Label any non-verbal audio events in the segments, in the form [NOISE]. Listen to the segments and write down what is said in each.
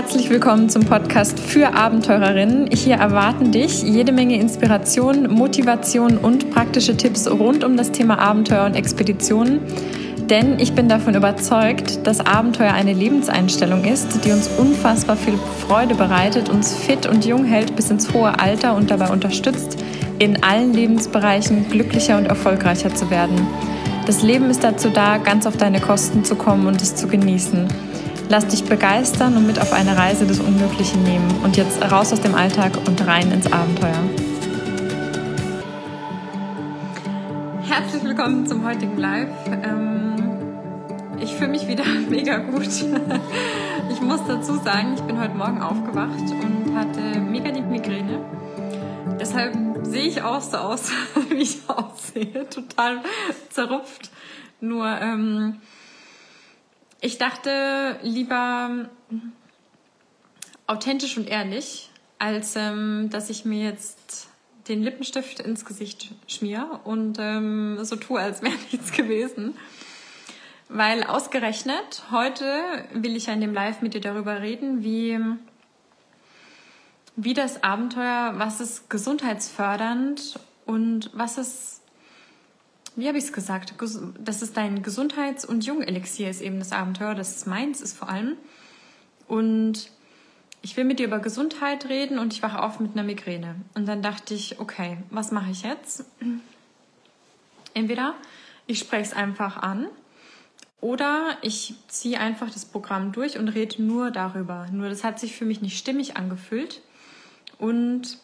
Herzlich willkommen zum Podcast für Abenteurerinnen. Hier erwarten dich jede Menge Inspiration, Motivation und praktische Tipps rund um das Thema Abenteuer und Expeditionen. Denn ich bin davon überzeugt, dass Abenteuer eine Lebenseinstellung ist, die uns unfassbar viel Freude bereitet, uns fit und jung hält bis ins hohe Alter und dabei unterstützt, in allen Lebensbereichen glücklicher und erfolgreicher zu werden. Das Leben ist dazu da, ganz auf deine Kosten zu kommen und es zu genießen. Lass dich begeistern und mit auf eine Reise des Unmöglichen nehmen. Und jetzt raus aus dem Alltag und rein ins Abenteuer. Herzlich willkommen zum heutigen Live. Ähm, ich fühle mich wieder [LAUGHS] mega gut. Ich muss dazu sagen, ich bin heute Morgen aufgewacht und hatte mega die Migräne. Deshalb sehe ich auch so aus, [LAUGHS] wie ich aussehe. Total zerrupft. Nur ähm, ich dachte lieber authentisch und ehrlich, als ähm, dass ich mir jetzt den Lippenstift ins Gesicht schmier und ähm, so tue, als wäre [LAUGHS] nichts gewesen. Weil ausgerechnet heute will ich ja in dem Live mit dir darüber reden, wie, wie das Abenteuer, was ist gesundheitsfördernd und was ist wie habe ich es gesagt? Das ist dein Gesundheits- und Jungelixier, ist eben das Abenteuer, das ist meins ist vor allem. Und ich will mit dir über Gesundheit reden und ich wache auf mit einer Migräne. Und dann dachte ich, okay, was mache ich jetzt? Entweder ich spreche es einfach an oder ich ziehe einfach das Programm durch und rede nur darüber. Nur das hat sich für mich nicht stimmig angefühlt. Und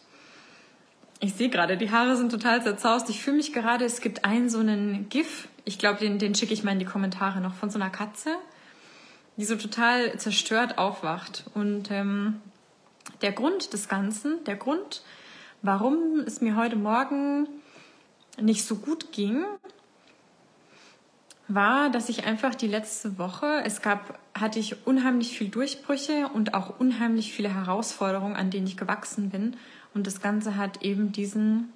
ich sehe gerade, die Haare sind total zerzaust. Ich fühle mich gerade, es gibt einen so einen GIF, ich glaube, den, den schicke ich mal in die Kommentare noch, von so einer Katze, die so total zerstört aufwacht. Und ähm, der Grund des Ganzen, der Grund, warum es mir heute Morgen nicht so gut ging, war, dass ich einfach die letzte Woche, es gab, hatte ich unheimlich viel Durchbrüche und auch unheimlich viele Herausforderungen, an denen ich gewachsen bin. Und das Ganze hat eben diesen,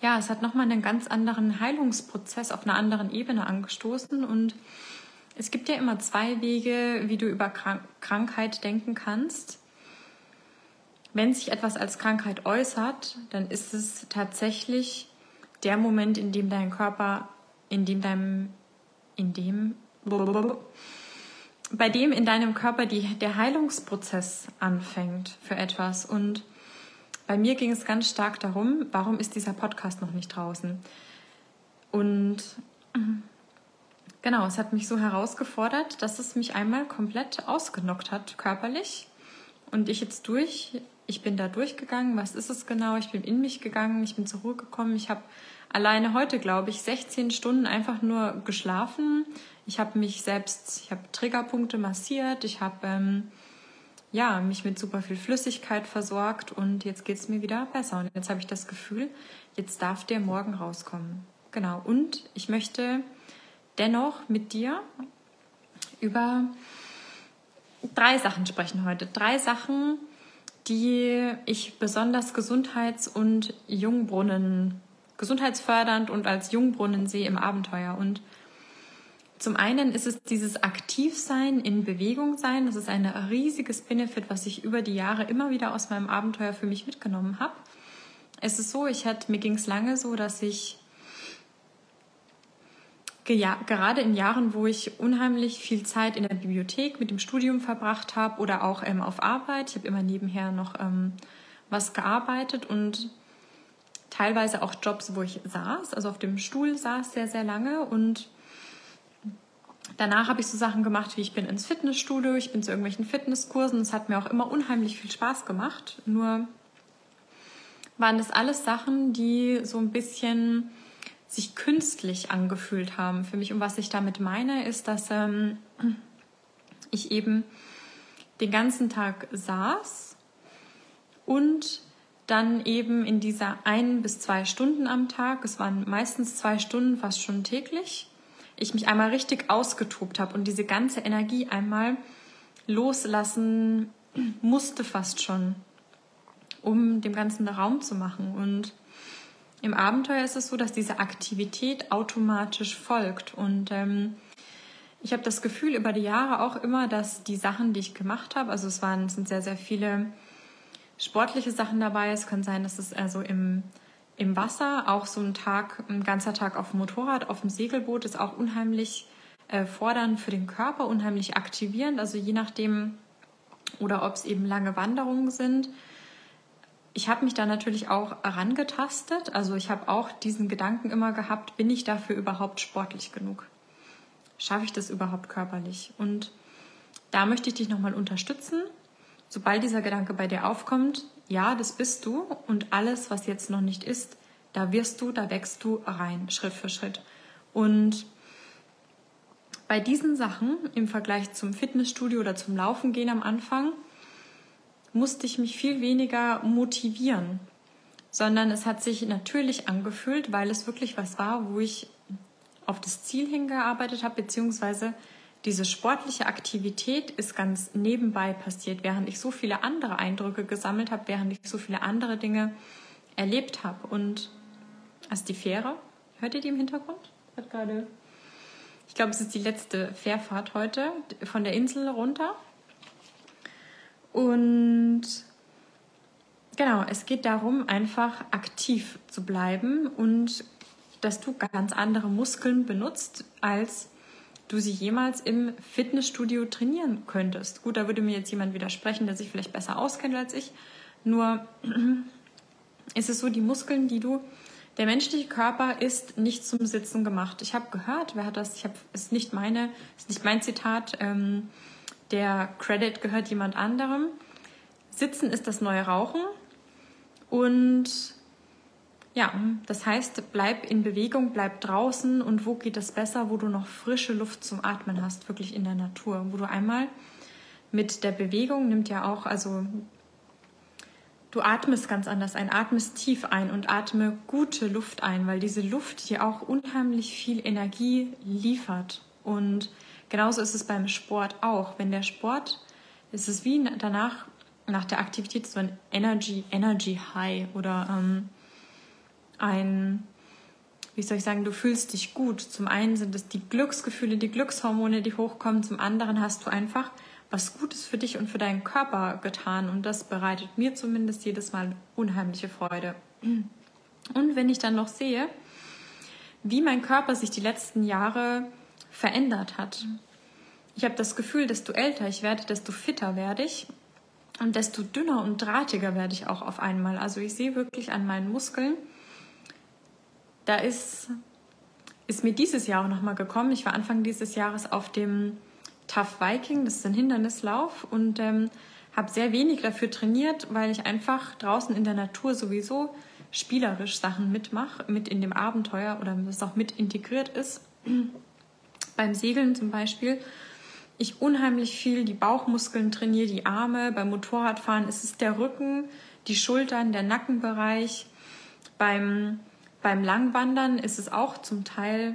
ja, es hat nochmal einen ganz anderen Heilungsprozess auf einer anderen Ebene angestoßen. Und es gibt ja immer zwei Wege, wie du über Krankheit denken kannst. Wenn sich etwas als Krankheit äußert, dann ist es tatsächlich der Moment, in dem dein Körper, in dem deinem, in dem, bei dem in deinem Körper die, der Heilungsprozess anfängt für etwas. Und bei mir ging es ganz stark darum, warum ist dieser Podcast noch nicht draußen? Und genau, es hat mich so herausgefordert, dass es mich einmal komplett ausgenockt hat, körperlich. Und ich jetzt durch, ich bin da durchgegangen, was ist es genau? Ich bin in mich gegangen, ich bin zur Ruhe gekommen. Ich habe alleine heute, glaube ich, 16 Stunden einfach nur geschlafen. Ich habe mich selbst, ich habe Triggerpunkte massiert, ich habe ähm, ja, mich mit super viel Flüssigkeit versorgt und jetzt geht es mir wieder besser. Und jetzt habe ich das Gefühl, jetzt darf der morgen rauskommen. Genau. Und ich möchte dennoch mit dir über drei Sachen sprechen heute. Drei Sachen, die ich besonders Gesundheits- und Jungbrunnen, gesundheitsfördernd und als Jungbrunnen sehe im Abenteuer. Und zum einen ist es dieses Aktivsein, in Bewegung sein. Das ist ein riesiges Benefit, was ich über die Jahre immer wieder aus meinem Abenteuer für mich mitgenommen habe. Es ist so, ich hatte, mir ging es lange so, dass ich gerade in Jahren, wo ich unheimlich viel Zeit in der Bibliothek mit dem Studium verbracht habe oder auch ähm, auf Arbeit, ich habe immer nebenher noch ähm, was gearbeitet und teilweise auch Jobs, wo ich saß, also auf dem Stuhl saß sehr, sehr lange und Danach habe ich so Sachen gemacht, wie ich bin ins Fitnessstudio, ich bin zu irgendwelchen Fitnesskursen. Es hat mir auch immer unheimlich viel Spaß gemacht. Nur waren das alles Sachen, die so ein bisschen sich künstlich angefühlt haben für mich. Und was ich damit meine, ist, dass ähm, ich eben den ganzen Tag saß und dann eben in dieser ein bis zwei Stunden am Tag, es waren meistens zwei Stunden, fast schon täglich, ich mich einmal richtig ausgetobt habe und diese ganze Energie einmal loslassen musste fast schon, um dem Ganzen Raum zu machen. Und im Abenteuer ist es so, dass diese Aktivität automatisch folgt. Und ähm, ich habe das Gefühl über die Jahre auch immer, dass die Sachen, die ich gemacht habe, also es waren, es sind sehr, sehr viele sportliche Sachen dabei. Es kann sein, dass es also im, im Wasser auch so ein Tag, ein ganzer Tag auf dem Motorrad, auf dem Segelboot ist auch unheimlich äh, fordernd für den Körper, unheimlich aktivierend. Also je nachdem, oder ob es eben lange Wanderungen sind. Ich habe mich da natürlich auch herangetastet. Also ich habe auch diesen Gedanken immer gehabt, bin ich dafür überhaupt sportlich genug? Schaffe ich das überhaupt körperlich? Und da möchte ich dich nochmal unterstützen. Sobald dieser Gedanke bei dir aufkommt, ja, das bist du und alles, was jetzt noch nicht ist, da wirst du, da wächst du rein, Schritt für Schritt. Und bei diesen Sachen im Vergleich zum Fitnessstudio oder zum Laufen gehen am Anfang musste ich mich viel weniger motivieren, sondern es hat sich natürlich angefühlt, weil es wirklich was war, wo ich auf das Ziel hingearbeitet habe, beziehungsweise diese sportliche Aktivität ist ganz nebenbei passiert, während ich so viele andere Eindrücke gesammelt habe, während ich so viele andere Dinge erlebt habe. Und also die Fähre, hört ihr die im Hintergrund? Hat gerade, ich glaube, es ist die letzte Fährfahrt heute von der Insel runter. Und genau, es geht darum, einfach aktiv zu bleiben und dass du ganz andere Muskeln benutzt, als du sie jemals im Fitnessstudio trainieren könntest. Gut, da würde mir jetzt jemand widersprechen, der sich vielleicht besser auskennt als ich. Nur [CLEARS THROAT] ist es so, die Muskeln, die du, der menschliche Körper ist nicht zum Sitzen gemacht. Ich habe gehört, wer hat das? Ich habe, ist nicht meine, ist nicht mein Zitat. Ähm, der Credit gehört jemand anderem. Sitzen ist das neue Rauchen und ja, das heißt, bleib in Bewegung, bleib draußen und wo geht es besser, wo du noch frische Luft zum Atmen hast, wirklich in der Natur, wo du einmal mit der Bewegung nimmt ja auch, also du atmest ganz anders ein, atmest tief ein und atme gute Luft ein, weil diese Luft dir auch unheimlich viel Energie liefert. Und genauso ist es beim Sport auch. Wenn der Sport, ist es wie danach, nach der Aktivität so ein Energy, Energy High oder ähm, ein, wie soll ich sagen, du fühlst dich gut. Zum einen sind es die Glücksgefühle, die Glückshormone, die hochkommen. Zum anderen hast du einfach was Gutes für dich und für deinen Körper getan. Und das bereitet mir zumindest jedes Mal unheimliche Freude. Und wenn ich dann noch sehe, wie mein Körper sich die letzten Jahre verändert hat. Ich habe das Gefühl, desto älter ich werde, desto fitter werde ich und desto dünner und drahtiger werde ich auch auf einmal. Also ich sehe wirklich an meinen Muskeln, da ist, ist mir dieses Jahr auch nochmal gekommen. Ich war Anfang dieses Jahres auf dem Tough Viking, das ist ein Hindernislauf und ähm, habe sehr wenig dafür trainiert, weil ich einfach draußen in der Natur sowieso spielerisch Sachen mitmache, mit in dem Abenteuer oder das auch mit integriert ist. [CLEARS THROAT] Beim Segeln zum Beispiel ich unheimlich viel die Bauchmuskeln trainiere, die Arme. Beim Motorradfahren ist es der Rücken, die Schultern, der Nackenbereich. Beim beim Langwandern ist es auch zum Teil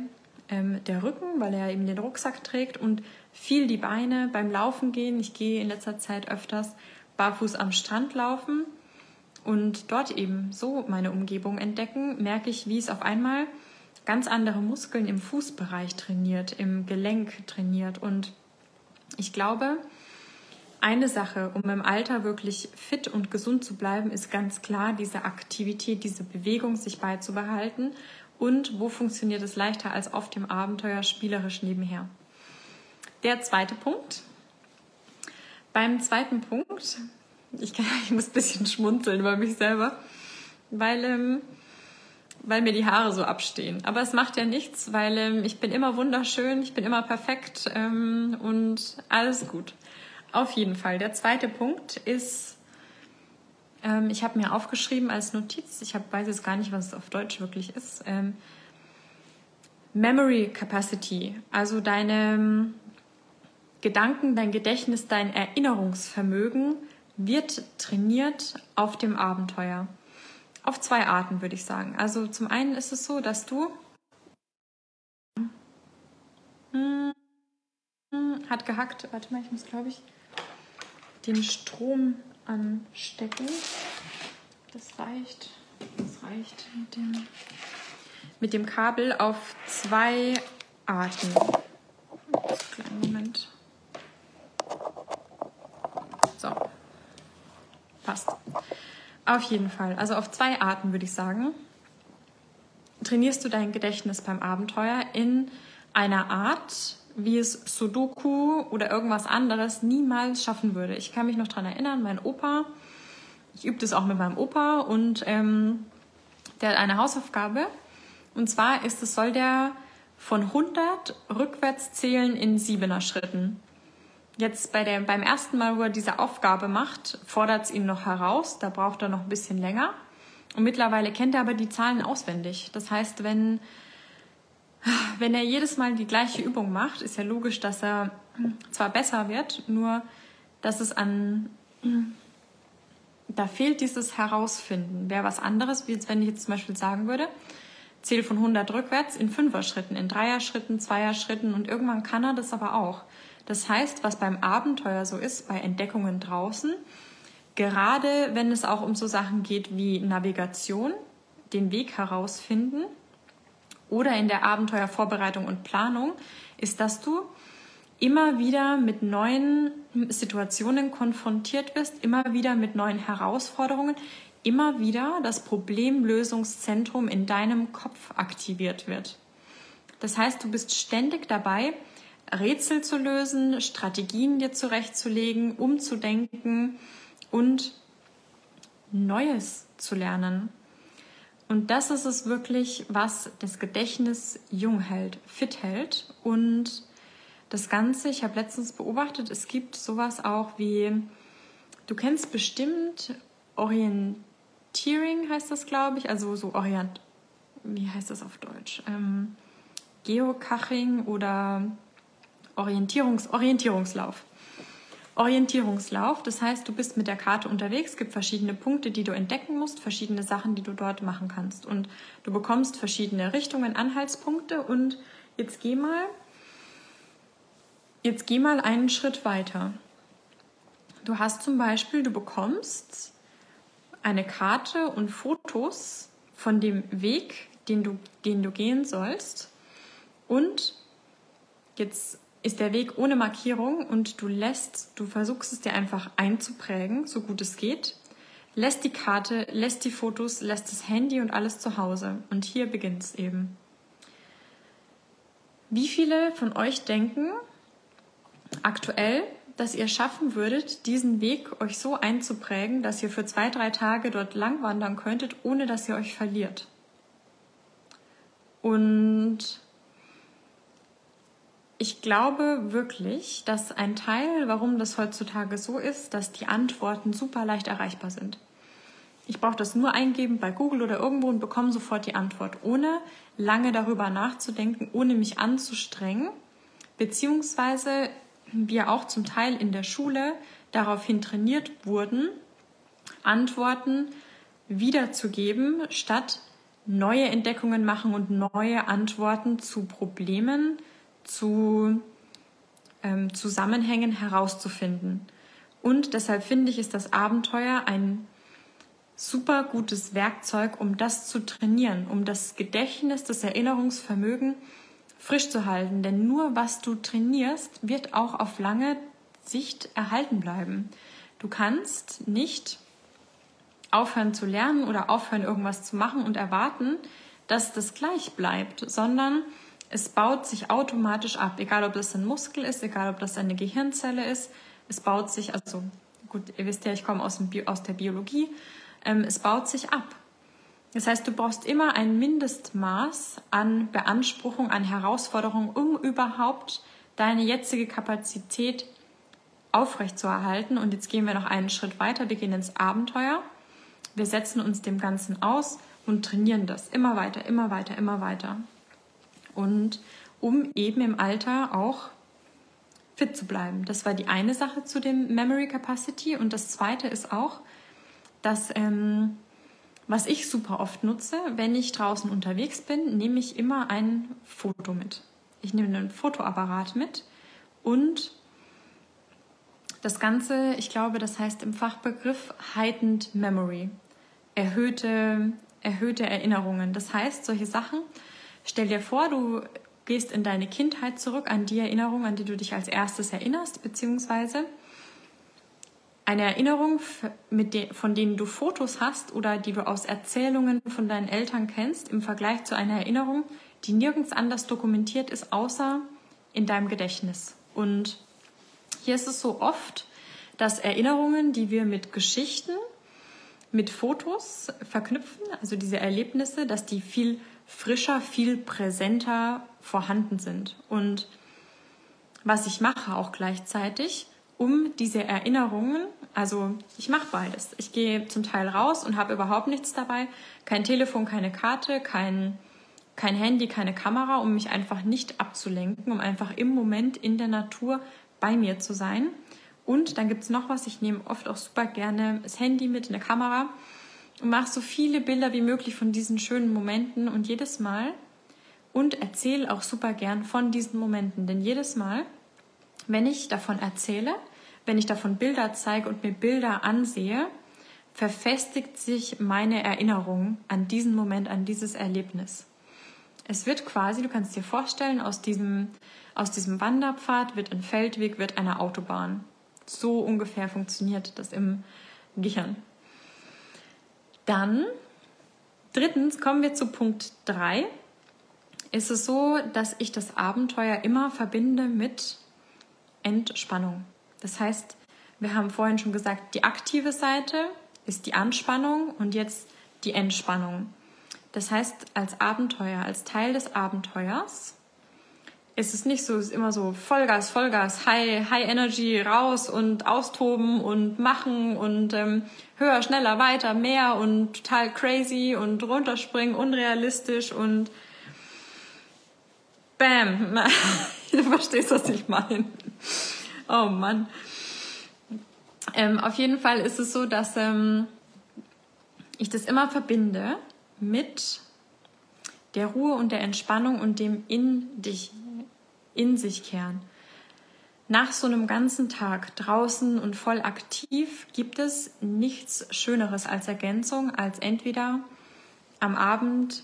ähm, der Rücken, weil er eben den Rucksack trägt und viel die Beine. Beim Laufen gehen, ich gehe in letzter Zeit öfters barfuß am Strand laufen und dort eben so meine Umgebung entdecken, merke ich, wie es auf einmal ganz andere Muskeln im Fußbereich trainiert, im Gelenk trainiert. Und ich glaube, eine Sache, um im Alter wirklich fit und gesund zu bleiben, ist ganz klar diese Aktivität, diese Bewegung sich beizubehalten. Und wo funktioniert es leichter als auf dem Abenteuer spielerisch nebenher? Der zweite Punkt. Beim zweiten Punkt, ich, kann, [LAUGHS] ich muss ein bisschen schmunzeln über mich selber, weil, ähm, weil mir die Haare so abstehen. Aber es macht ja nichts, weil ähm, ich bin immer wunderschön, ich bin immer perfekt ähm, und alles gut. Auf jeden Fall. Der zweite Punkt ist, ähm, ich habe mir aufgeschrieben als Notiz, ich hab, weiß jetzt gar nicht, was es auf Deutsch wirklich ist, ähm, Memory Capacity, also deine ähm, Gedanken, dein Gedächtnis, dein Erinnerungsvermögen wird trainiert auf dem Abenteuer. Auf zwei Arten würde ich sagen. Also zum einen ist es so, dass du hm, hat gehackt. Warte mal, ich muss glaube ich den Strom anstecken. Das reicht. Das reicht mit dem, mit dem Kabel auf zwei Arten. Moment. So. Passt. Auf jeden Fall. Also auf zwei Arten würde ich sagen. Trainierst du dein Gedächtnis beim Abenteuer in einer Art, wie es Sudoku oder irgendwas anderes niemals schaffen würde. Ich kann mich noch daran erinnern, mein Opa, ich übe das auch mit meinem Opa und ähm, der hat eine Hausaufgabe. Und zwar ist es, soll der von 100 rückwärts zählen in siebener Schritten. Jetzt bei der, beim ersten Mal, wo er diese Aufgabe macht, fordert es ihn noch heraus. Da braucht er noch ein bisschen länger. Und mittlerweile kennt er aber die Zahlen auswendig. Das heißt, wenn, wenn er jedes Mal die gleiche Übung macht, ist ja logisch, dass er zwar besser wird, nur dass es an, da fehlt dieses Herausfinden. Wäre was anderes, wie jetzt, wenn ich jetzt zum Beispiel sagen würde, zähle von 100 rückwärts in Fünfer-Schritten, in Dreier-Schritten, Zweier-Schritten und irgendwann kann er das aber auch. Das heißt, was beim Abenteuer so ist, bei Entdeckungen draußen, gerade wenn es auch um so Sachen geht wie Navigation, den Weg herausfinden oder in der Abenteuervorbereitung und Planung, ist, dass du immer wieder mit neuen Situationen konfrontiert wirst, immer wieder mit neuen Herausforderungen, immer wieder das Problemlösungszentrum in deinem Kopf aktiviert wird. Das heißt, du bist ständig dabei, Rätsel zu lösen, Strategien dir zurechtzulegen, umzudenken und Neues zu lernen. Und das ist es wirklich, was das Gedächtnis jung hält, fit hält. Und das Ganze, ich habe letztens beobachtet, es gibt sowas auch wie, du kennst bestimmt Orient Tearing heißt das, glaube ich, also so Orient, wie heißt das auf Deutsch? Ähm, Geocaching oder Orientierungs Orientierungslauf. Orientierungslauf, das heißt, du bist mit der Karte unterwegs, es gibt verschiedene Punkte, die du entdecken musst, verschiedene Sachen, die du dort machen kannst. Und du bekommst verschiedene Richtungen, Anhaltspunkte und jetzt geh mal, jetzt geh mal einen Schritt weiter. Du hast zum Beispiel, du bekommst eine Karte und Fotos von dem Weg, den du, den du gehen sollst. Und jetzt ist der Weg ohne Markierung und du lässt, du versuchst es dir einfach einzuprägen, so gut es geht. Lässt die Karte, lässt die Fotos, lässt das Handy und alles zu Hause. Und hier beginnt es eben. Wie viele von euch denken aktuell, dass ihr schaffen würdet, diesen Weg euch so einzuprägen, dass ihr für zwei, drei Tage dort lang wandern könntet, ohne dass ihr euch verliert. Und ich glaube wirklich, dass ein Teil, warum das heutzutage so ist, dass die Antworten super leicht erreichbar sind. Ich brauche das nur eingeben bei Google oder irgendwo und bekomme sofort die Antwort, ohne lange darüber nachzudenken, ohne mich anzustrengen, beziehungsweise wir auch zum Teil in der Schule daraufhin trainiert wurden, Antworten wiederzugeben, statt neue Entdeckungen machen und neue Antworten zu Problemen, zu ähm, Zusammenhängen herauszufinden. Und deshalb finde ich, ist das Abenteuer ein super gutes Werkzeug, um das zu trainieren, um das Gedächtnis, das Erinnerungsvermögen frisch zu halten. Denn nur was du trainierst, wird auch auf lange Sicht erhalten bleiben. Du kannst nicht aufhören zu lernen oder aufhören, irgendwas zu machen und erwarten, dass das gleich bleibt, sondern es baut sich automatisch ab, egal ob das ein Muskel ist, egal ob das eine Gehirnzelle ist. Es baut sich, also gut, ihr wisst ja, ich komme aus, aus der Biologie, ähm, es baut sich ab. Das heißt, du brauchst immer ein Mindestmaß an Beanspruchung, an Herausforderung, um überhaupt deine jetzige Kapazität aufrechtzuerhalten. Und jetzt gehen wir noch einen Schritt weiter. Wir gehen ins Abenteuer. Wir setzen uns dem Ganzen aus und trainieren das immer weiter, immer weiter, immer weiter. Und um eben im Alter auch fit zu bleiben. Das war die eine Sache zu dem Memory Capacity. Und das zweite ist auch, dass ähm, was ich super oft nutze, wenn ich draußen unterwegs bin, nehme ich immer ein Foto mit. Ich nehme einen Fotoapparat mit und das Ganze, ich glaube, das heißt im Fachbegriff heightened memory, erhöhte, erhöhte Erinnerungen. Das heißt, solche Sachen, stell dir vor, du gehst in deine Kindheit zurück, an die Erinnerung, an die du dich als erstes erinnerst, beziehungsweise eine Erinnerung, de von denen du Fotos hast oder die du aus Erzählungen von deinen Eltern kennst, im Vergleich zu einer Erinnerung, die nirgends anders dokumentiert ist, außer in deinem Gedächtnis. Und hier ist es so oft, dass Erinnerungen, die wir mit Geschichten, mit Fotos verknüpfen, also diese Erlebnisse, dass die viel frischer, viel präsenter vorhanden sind. Und was ich mache auch gleichzeitig, um diese Erinnerungen, also ich mache beides. Ich gehe zum Teil raus und habe überhaupt nichts dabei, kein Telefon, keine Karte, kein, kein Handy, keine Kamera, um mich einfach nicht abzulenken, um einfach im Moment in der Natur bei mir zu sein. Und dann gibt es noch was, ich nehme oft auch super gerne das Handy mit, eine Kamera und mache so viele Bilder wie möglich von diesen schönen Momenten und jedes Mal und erzähle auch super gern von diesen Momenten. Denn jedes Mal, wenn ich davon erzähle, wenn ich davon Bilder zeige und mir Bilder ansehe, verfestigt sich meine Erinnerung an diesen Moment, an dieses Erlebnis. Es wird quasi, du kannst dir vorstellen, aus diesem, aus diesem Wanderpfad wird ein Feldweg, wird eine Autobahn. So ungefähr funktioniert das im Gehirn. Dann, drittens, kommen wir zu Punkt 3. Ist es so, dass ich das Abenteuer immer verbinde mit Entspannung. Das heißt, wir haben vorhin schon gesagt, die aktive Seite ist die Anspannung und jetzt die Entspannung. Das heißt, als Abenteuer, als Teil des Abenteuers ist es nicht so, es ist immer so Vollgas, Vollgas, High, High Energy, raus und austoben und machen und ähm, höher, schneller, weiter, mehr und total crazy und runterspringen, unrealistisch und bam. [LAUGHS] du verstehst, was ich meine. Oh Mann. Ähm, auf jeden Fall ist es so, dass ähm, ich das immer verbinde mit der Ruhe und der Entspannung und dem in dich, in sich kehren. Nach so einem ganzen Tag draußen und voll aktiv gibt es nichts Schöneres als Ergänzung, als entweder am Abend,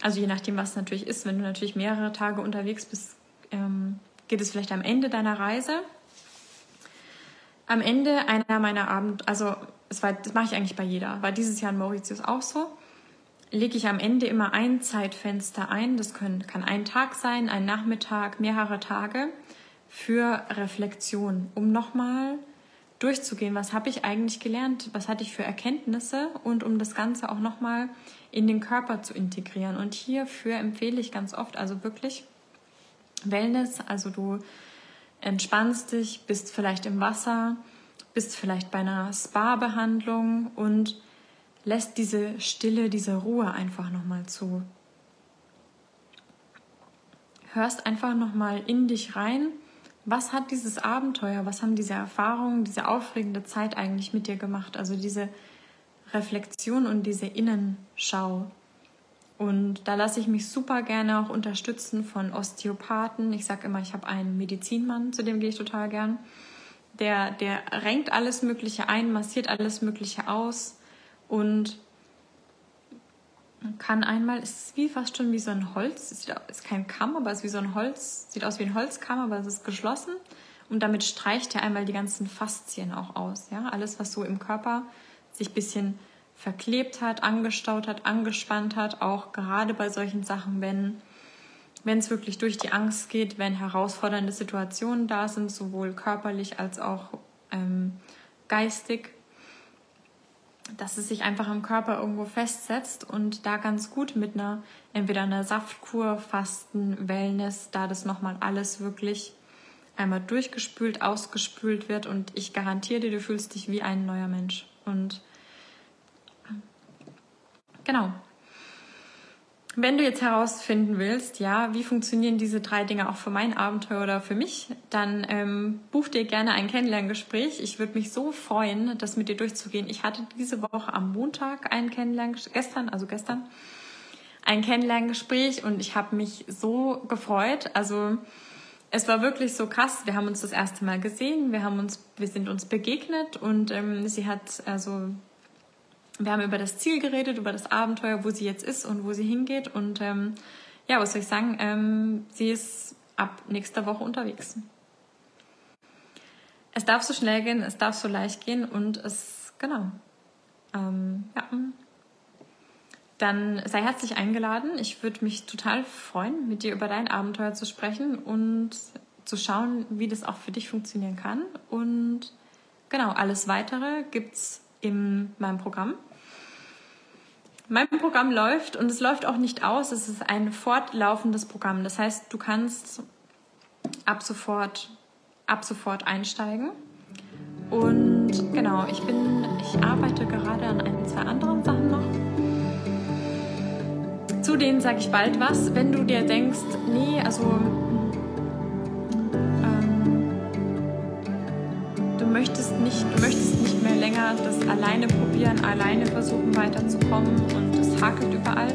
also je nachdem, was es natürlich ist, wenn du natürlich mehrere Tage unterwegs bist, ähm, geht es vielleicht am Ende deiner Reise. Am Ende einer meiner Abend, also es war, das mache ich eigentlich bei jeder, war dieses Jahr in Mauritius auch so, lege ich am Ende immer ein Zeitfenster ein. Das können, kann ein Tag sein, ein Nachmittag, mehrere Tage für Reflexion, um nochmal durchzugehen, was habe ich eigentlich gelernt, was hatte ich für Erkenntnisse und um das Ganze auch nochmal in den Körper zu integrieren. Und hierfür empfehle ich ganz oft, also wirklich Wellness, also du entspannst dich, bist vielleicht im Wasser, bist vielleicht bei einer Spa-Behandlung und lässt diese Stille, diese Ruhe einfach nochmal zu. Hörst einfach nochmal in dich rein was hat dieses Abenteuer, was haben diese Erfahrungen, diese aufregende Zeit eigentlich mit dir gemacht? Also diese Reflexion und diese Innenschau. Und da lasse ich mich super gerne auch unterstützen von Osteopathen. Ich sage immer, ich habe einen Medizinmann, zu dem gehe ich total gern. Der, der renkt alles Mögliche ein, massiert alles Mögliche aus und kann einmal, es ist wie fast schon wie so ein Holz, es ist kein Kamm, aber es ist wie so ein Holz, sieht aus wie ein Holzkamm, aber es ist geschlossen. Und damit streicht er einmal die ganzen Faszien auch aus. Ja? Alles, was so im Körper sich ein bisschen verklebt hat, angestaut hat, angespannt hat, auch gerade bei solchen Sachen, wenn wenn es wirklich durch die Angst geht, wenn herausfordernde Situationen da sind, sowohl körperlich als auch ähm, geistig, dass es sich einfach im Körper irgendwo festsetzt und da ganz gut mit einer, entweder einer Saftkur, Fasten, Wellness, da das nochmal alles wirklich einmal durchgespült, ausgespült wird und ich garantiere dir, du fühlst dich wie ein neuer Mensch. Und genau, wenn du jetzt herausfinden willst, ja, wie funktionieren diese drei Dinge auch für mein Abenteuer oder für mich, dann ähm, buch dir gerne ein Kennenlerngespräch. Ich würde mich so freuen, das mit dir durchzugehen. Ich hatte diese Woche am Montag ein Kennenlerngespräch, gestern, also gestern, ein Kennenlerngespräch und ich habe mich so gefreut. Also es war wirklich so krass. Wir haben uns das erste Mal gesehen, wir haben uns, wir sind uns begegnet und ähm, sie hat also wir haben über das Ziel geredet, über das Abenteuer, wo sie jetzt ist und wo sie hingeht. Und ähm, ja, was soll ich sagen? Ähm, sie ist ab nächster Woche unterwegs. Es darf so schnell gehen, es darf so leicht gehen und es, genau. Ähm, ja. Dann sei herzlich eingeladen. Ich würde mich total freuen, mit dir über dein Abenteuer zu sprechen und zu schauen, wie das auch für dich funktionieren kann. Und genau, alles weitere gibt es in meinem Programm. Mein Programm läuft und es läuft auch nicht aus. Es ist ein fortlaufendes Programm. Das heißt, du kannst ab sofort, ab sofort einsteigen. Und genau, ich bin, ich arbeite gerade an ein, zwei anderen Sachen noch. Zu denen sage ich bald was. Wenn du dir denkst, nee, also du möchtest nicht, du möchtest nicht mehr länger das alleine probieren, alleine versuchen weiterzukommen und es hakelt überall,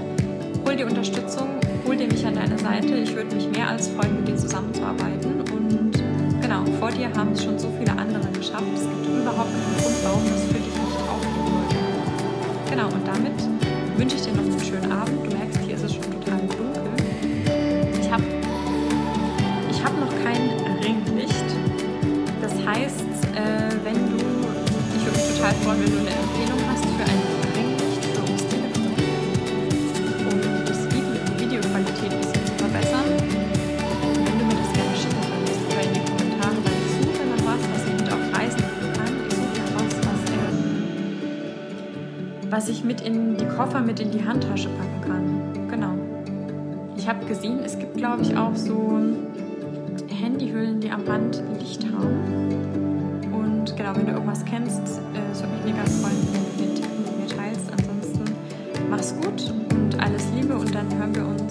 hol dir Unterstützung, hol dir mich an deine Seite. Ich würde mich mehr als freuen, mit dir zusammenzuarbeiten. Und genau, vor dir haben es schon so viele andere geschafft. Es gibt überhaupt keinen Grund, warum das für dich nicht aufgehen würde. Genau, und damit wünsche ich dir noch einen schönen Abend. Du merkst, freuen, wenn du eine Empfehlung hast für ein Ringlicht für ums Telefon, um das Video, Videoqualität ein bisschen zu verbessern. Wenn du mir das gerne schicken könntest oder in die Kommentare, weil ich suche nach was, was mit auf Reisen kann. Ich suche nach was, was, ähm, was ich mit in die Koffer, mit in die Handtasche packen kann. Genau. Ich habe gesehen, es gibt, glaube ich, auch so Handyhüllen, die am Rand Licht haben. Und genau, wenn du irgendwas kennst, mega freuen, wenn du den Tipp mit mir teilst. Ansonsten mach's gut und alles Liebe und dann hören wir uns